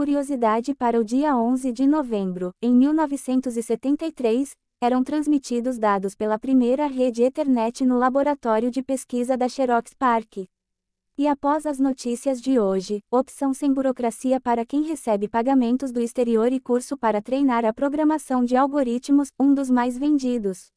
curiosidade para o dia 11 de novembro, em 1973, eram transmitidos dados pela primeira rede Ethernet no laboratório de pesquisa da Xerox PARC. E após as notícias de hoje, opção sem burocracia para quem recebe pagamentos do exterior e curso para treinar a programação de algoritmos, um dos mais vendidos.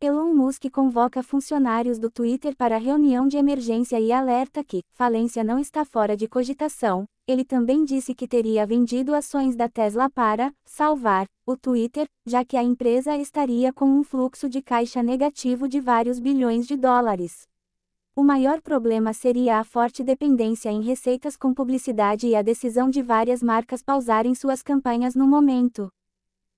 Elon Musk convoca funcionários do Twitter para reunião de emergência e alerta que falência não está fora de cogitação. Ele também disse que teria vendido ações da Tesla para salvar o Twitter, já que a empresa estaria com um fluxo de caixa negativo de vários bilhões de dólares. O maior problema seria a forte dependência em receitas com publicidade e a decisão de várias marcas pausarem suas campanhas no momento.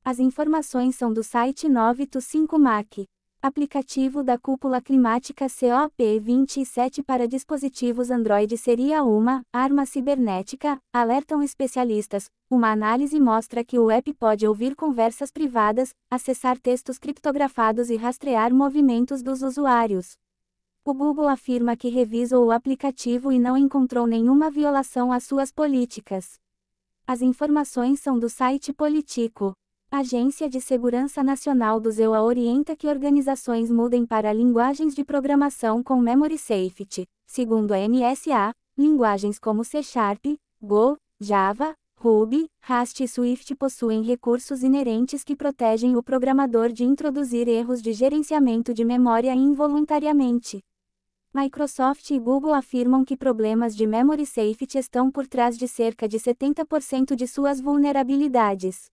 As informações são do site 9to5 Mac. Aplicativo da cúpula climática COP27 para dispositivos Android seria uma arma cibernética, alertam especialistas. Uma análise mostra que o app pode ouvir conversas privadas, acessar textos criptografados e rastrear movimentos dos usuários. O Google afirma que revisou o aplicativo e não encontrou nenhuma violação às suas políticas. As informações são do site Politico. Agência de Segurança Nacional do ZEUA orienta que organizações mudem para linguagens de programação com Memory Safety. Segundo a NSA, linguagens como C Sharp, Go, Java, Ruby, Rust e Swift possuem recursos inerentes que protegem o programador de introduzir erros de gerenciamento de memória involuntariamente. Microsoft e Google afirmam que problemas de memory safety estão por trás de cerca de 70% de suas vulnerabilidades.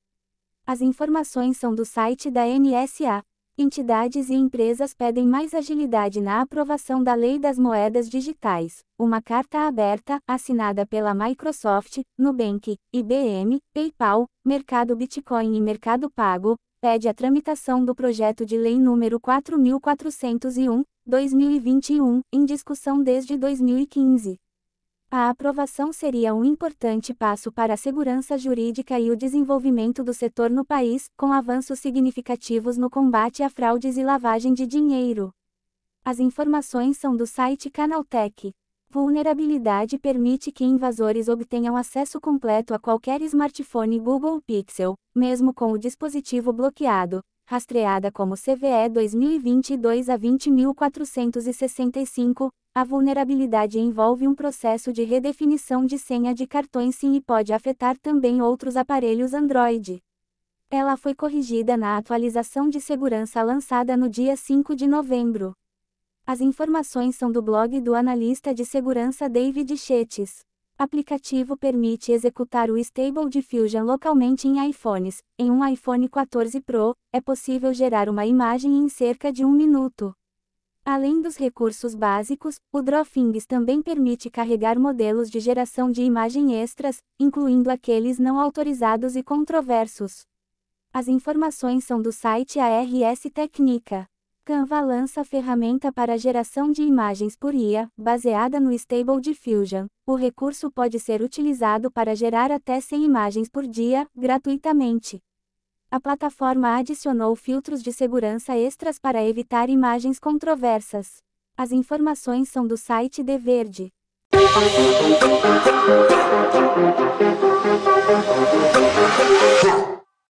As informações são do site da NSA. Entidades e empresas pedem mais agilidade na aprovação da Lei das Moedas Digitais. Uma carta aberta, assinada pela Microsoft, Nubank, IBM, PayPal, Mercado Bitcoin e Mercado Pago, pede a tramitação do projeto de lei número 4401, 2021, em discussão desde 2015. A aprovação seria um importante passo para a segurança jurídica e o desenvolvimento do setor no país, com avanços significativos no combate a fraudes e lavagem de dinheiro. As informações são do site Canaltech. Vulnerabilidade permite que invasores obtenham acesso completo a qualquer smartphone Google Pixel, mesmo com o dispositivo bloqueado, rastreada como CVE 2022 a 20465. A vulnerabilidade envolve um processo de redefinição de senha de cartões SIM e pode afetar também outros aparelhos Android. Ela foi corrigida na atualização de segurança lançada no dia 5 de novembro. As informações são do blog do analista de segurança David Chetes. Aplicativo permite executar o Stable Diffusion localmente em iPhones. Em um iPhone 14 Pro, é possível gerar uma imagem em cerca de um minuto. Além dos recursos básicos, o Drawthings também permite carregar modelos de geração de imagem extras, incluindo aqueles não autorizados e controversos. As informações são do site ARS Technica. Canva lança ferramenta para geração de imagens por IA, baseada no Stable Diffusion. O recurso pode ser utilizado para gerar até 100 imagens por dia, gratuitamente. A plataforma adicionou filtros de segurança extras para evitar imagens controversas. As informações são do site De Verde.